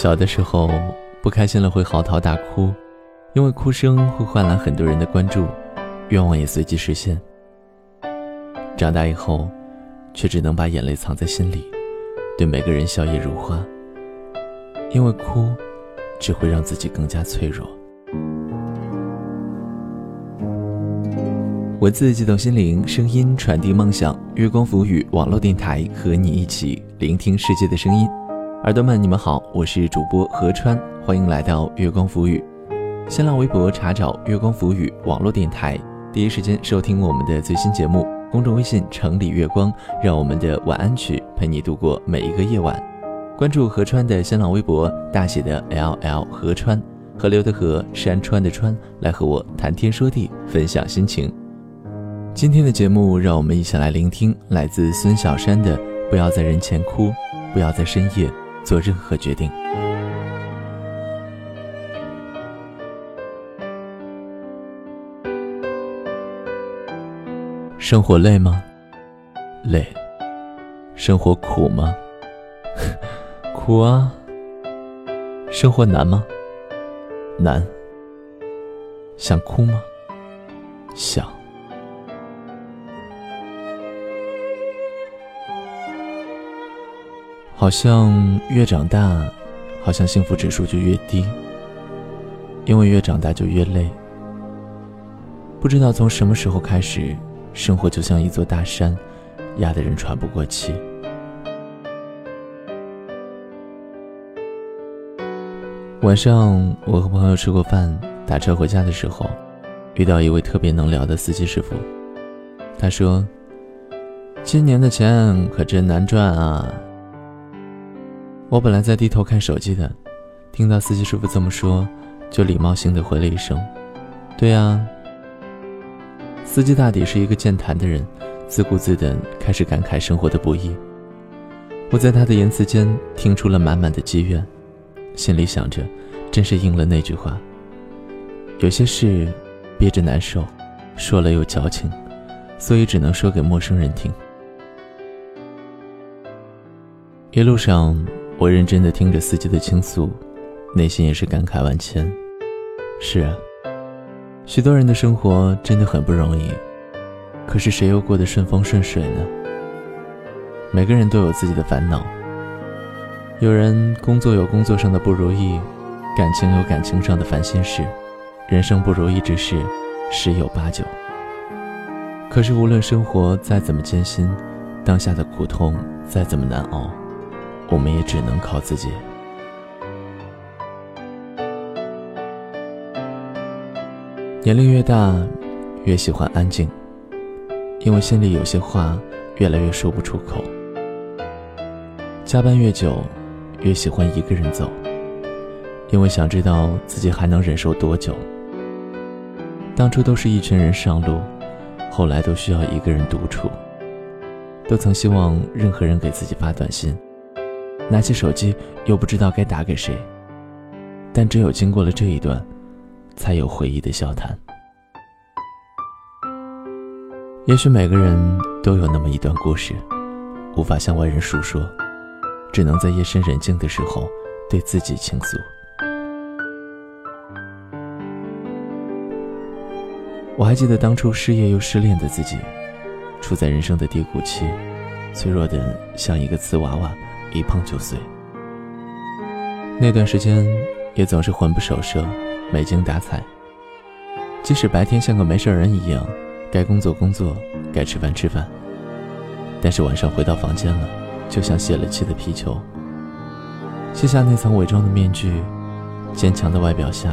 小的时候，不开心了会嚎啕大哭，因为哭声会换来很多人的关注，愿望也随即实现。长大以后，却只能把眼泪藏在心里，对每个人笑靥如花，因为哭，只会让自己更加脆弱。文字激动心灵，声音传递梦想。月光浮语网络电台和你一起聆听世界的声音。耳朵们，你们好，我是主播何川，欢迎来到月光浮语。新浪微博查找月光浮语网络电台，第一时间收听我们的最新节目。公众微信城里月光，让我们的晚安曲陪你度过每一个夜晚。关注何川的新浪微博，大写的 L L 何川，河流的河，山川的川，来和我谈天说地，分享心情。今天的节目，让我们一起来聆听来自孙小山的《不要在人前哭，不要在深夜做任何决定》。生活累吗？累。生活苦吗？苦啊。生活难吗？难。想哭吗？想。好像越长大，好像幸福指数就越低。因为越长大就越累。不知道从什么时候开始，生活就像一座大山，压得人喘不过气。晚上我和朋友吃过饭，打车回家的时候，遇到一位特别能聊的司机师傅。他说：“今年的钱可真难赚啊。”我本来在低头看手机的，听到司机师傅这么说，就礼貌性的回了一声：“对啊。”司机大抵是一个健谈的人，自顾自的开始感慨生活的不易。我在他的言辞间听出了满满的积怨，心里想着，真是应了那句话：有些事憋着难受，说了又矫情，所以只能说给陌生人听。一路上。我认真的听着司机的倾诉，内心也是感慨万千。是啊，许多人的生活真的很不容易，可是谁又过得顺风顺水呢？每个人都有自己的烦恼，有人工作有工作上的不如意，感情有感情上的烦心事，人生不如意之事十有八九。可是无论生活再怎么艰辛，当下的苦痛再怎么难熬。我们也只能靠自己。年龄越大，越喜欢安静，因为心里有些话越来越说不出口。加班越久，越喜欢一个人走，因为想知道自己还能忍受多久。当初都是一群人上路，后来都需要一个人独处。都曾希望任何人给自己发短信。拿起手机，又不知道该打给谁。但只有经过了这一段，才有回忆的笑谈。也许每个人都有那么一段故事，无法向外人诉说，只能在夜深人静的时候对自己倾诉。我还记得当初失业又失恋的自己，处在人生的低谷期，脆弱的像一个瓷娃娃。一碰就碎。那段时间也总是魂不守舍，没精打采。即使白天像个没事人一样，该工作工作，该吃饭吃饭。但是晚上回到房间了，就像泄了气的皮球。卸下那层伪装的面具，坚强的外表下，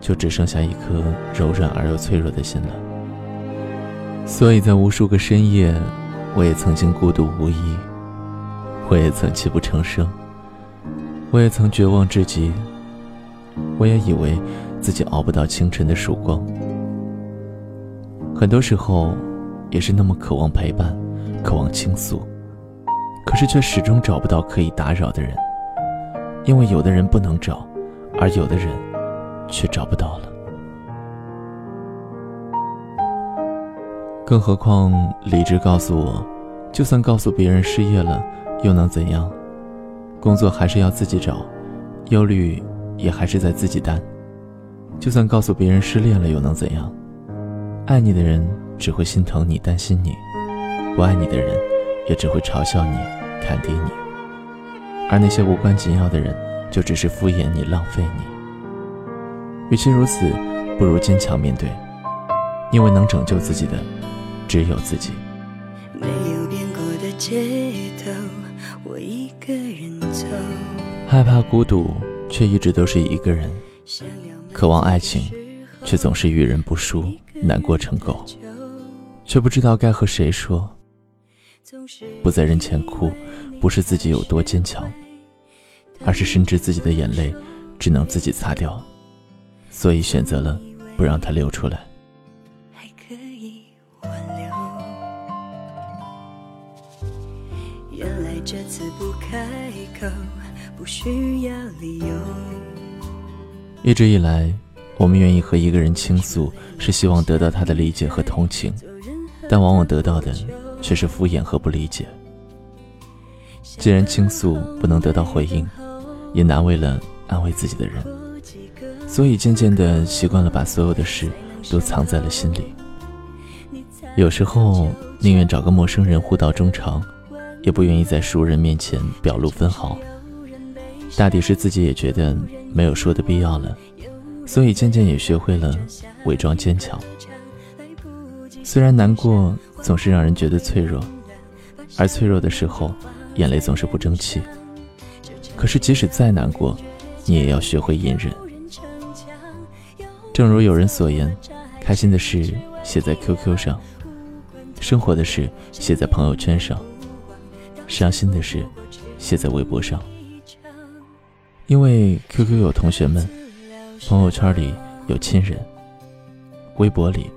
就只剩下一颗柔软而又脆弱的心了。所以在无数个深夜，我也曾经孤独无依。我也曾泣不成声，我也曾绝望至极，我也以为自己熬不到清晨的曙光。很多时候，也是那么渴望陪伴，渴望倾诉，可是却始终找不到可以打扰的人，因为有的人不能找，而有的人却找不到了。更何况，理智告诉我，就算告诉别人失业了。又能怎样？工作还是要自己找，忧虑也还是在自己担。就算告诉别人失恋了，又能怎样？爱你的人只会心疼你、担心你；不爱你的人，也只会嘲笑你、看低你。而那些无关紧要的人，就只是敷衍你、浪费你。与其如此，不如坚强面对，因为能拯救自己的，只有自己。没有变过的街头，害怕孤独，却一直都是一个人。渴望爱情，却总是遇人不淑，难过成狗，却不知道该和谁说。不在人前哭，不是自己有多坚强，而是深知自己的眼泪只能自己擦掉，所以选择了不让它流出来。不开口，不需要理由。一直以来，我们愿意和一个人倾诉，是希望得到他的理解和同情，但往往得到的却是敷衍和不理解。既然倾诉不能得到回应，也难为了安慰自己的人，所以渐渐的习惯了把所有的事都藏在了心里。有时候宁愿找个陌生人互道衷肠，也不愿意在熟人面前表露分毫。大抵是自己也觉得。没有说的必要了，所以渐渐也学会了伪装坚强。虽然难过总是让人觉得脆弱，而脆弱的时候，眼泪总是不争气。可是即使再难过，你也要学会隐忍。正如有人所言，开心的事写在 QQ 上，生活的事写在朋友圈上，伤心的事写在微博上。因为 QQ 有同学们，朋友圈里有亲人，微博里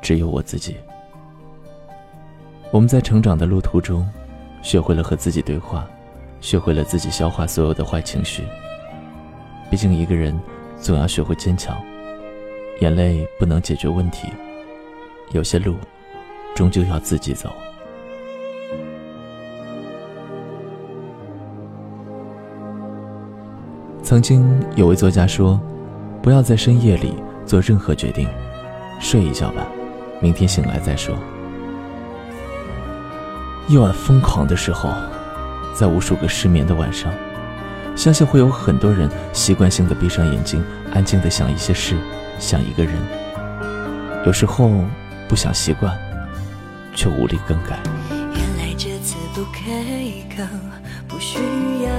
只有我自己。我们在成长的路途中，学会了和自己对话，学会了自己消化所有的坏情绪。毕竟一个人总要学会坚强，眼泪不能解决问题，有些路终究要自己走。曾经有位作家说：“不要在深夜里做任何决定，睡一觉吧，明天醒来再说。”夜晚疯狂的时候，在无数个失眠的晚上，相信会有很多人习惯性的闭上眼睛，安静的想一些事，想一个人。有时候不想习惯，却无力更改。原来这次不开口，不需要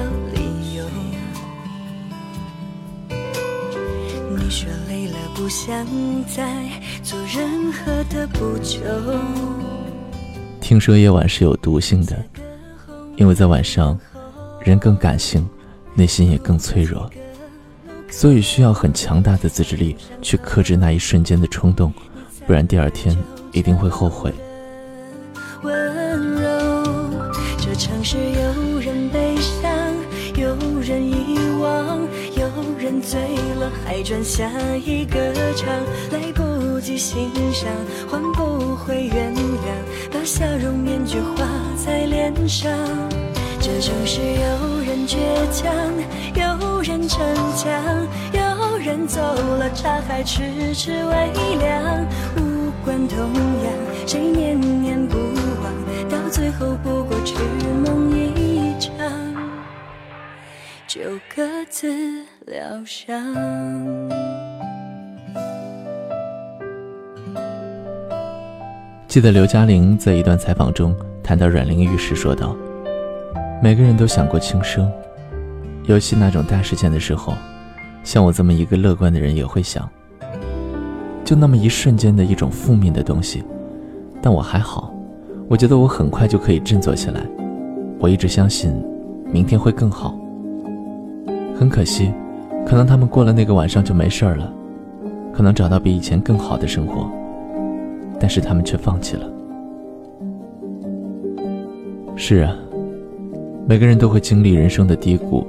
你说累了不想再做任何的补救。听说夜晚是有毒性的，因为在晚上，人更感性，内心也更脆弱，所以需要很强大的自制力去克制那一瞬间的冲动，不然第二天一定会后悔。还转下一个场，来不及欣赏，换不回原谅，把笑容面具画在脸上。这城市有人倔强，有人逞强，有人走了，茶还迟迟未凉。无关痛痒，谁念念不忘，到最后不过痴梦一场，就各自。疗伤。记得刘嘉玲在一段采访中谈到阮玲玉时说道：“每个人都想过轻生，尤其那种大事件的时候，像我这么一个乐观的人也会想，就那么一瞬间的一种负面的东西，但我还好，我觉得我很快就可以振作起来。我一直相信，明天会更好。很可惜。”可能他们过了那个晚上就没事了，可能找到比以前更好的生活，但是他们却放弃了。是啊，每个人都会经历人生的低谷，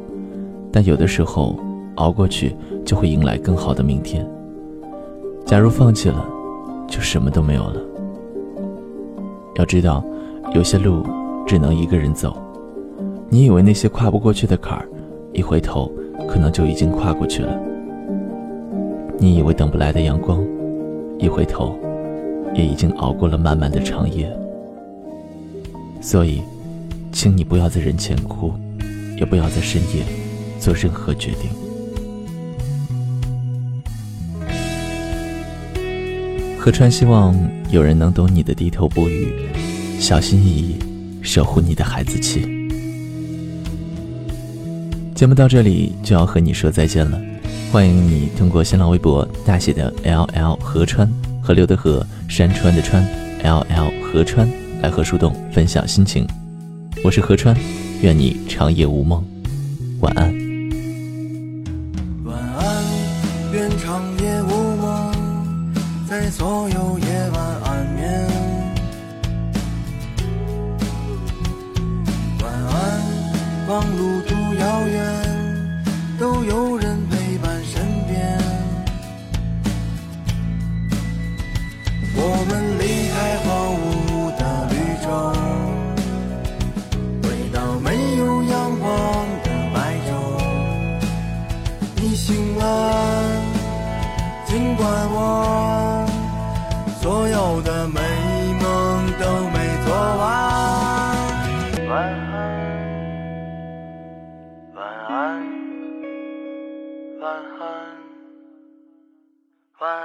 但有的时候熬过去就会迎来更好的明天。假如放弃了，就什么都没有了。要知道，有些路只能一个人走。你以为那些跨不过去的坎儿，一回头，可能就已经跨过去了。你以为等不来的阳光，一回头，也已经熬过了漫漫的长夜。所以，请你不要在人前哭，也不要在深夜做任何决定。河川希望有人能懂你的低头不语，小心翼翼守护你的孩子气。节目到这里就要和你说再见了，欢迎你通过新浪微博大写的 L L 河川河流的河山川的川 L L 河川来和树洞分享心情。我是河川，愿你长夜无梦，晚安。晚安，愿长夜无梦，在所有夜晚安眠。晚安，望路途。遥远。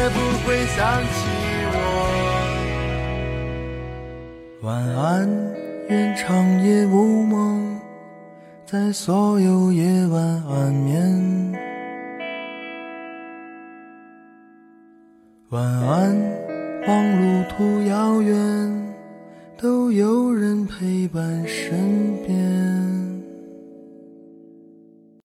也不会想起我。晚安，愿长夜无梦，在所有夜晚安眠。晚安，望路途遥远，都有人陪伴身边。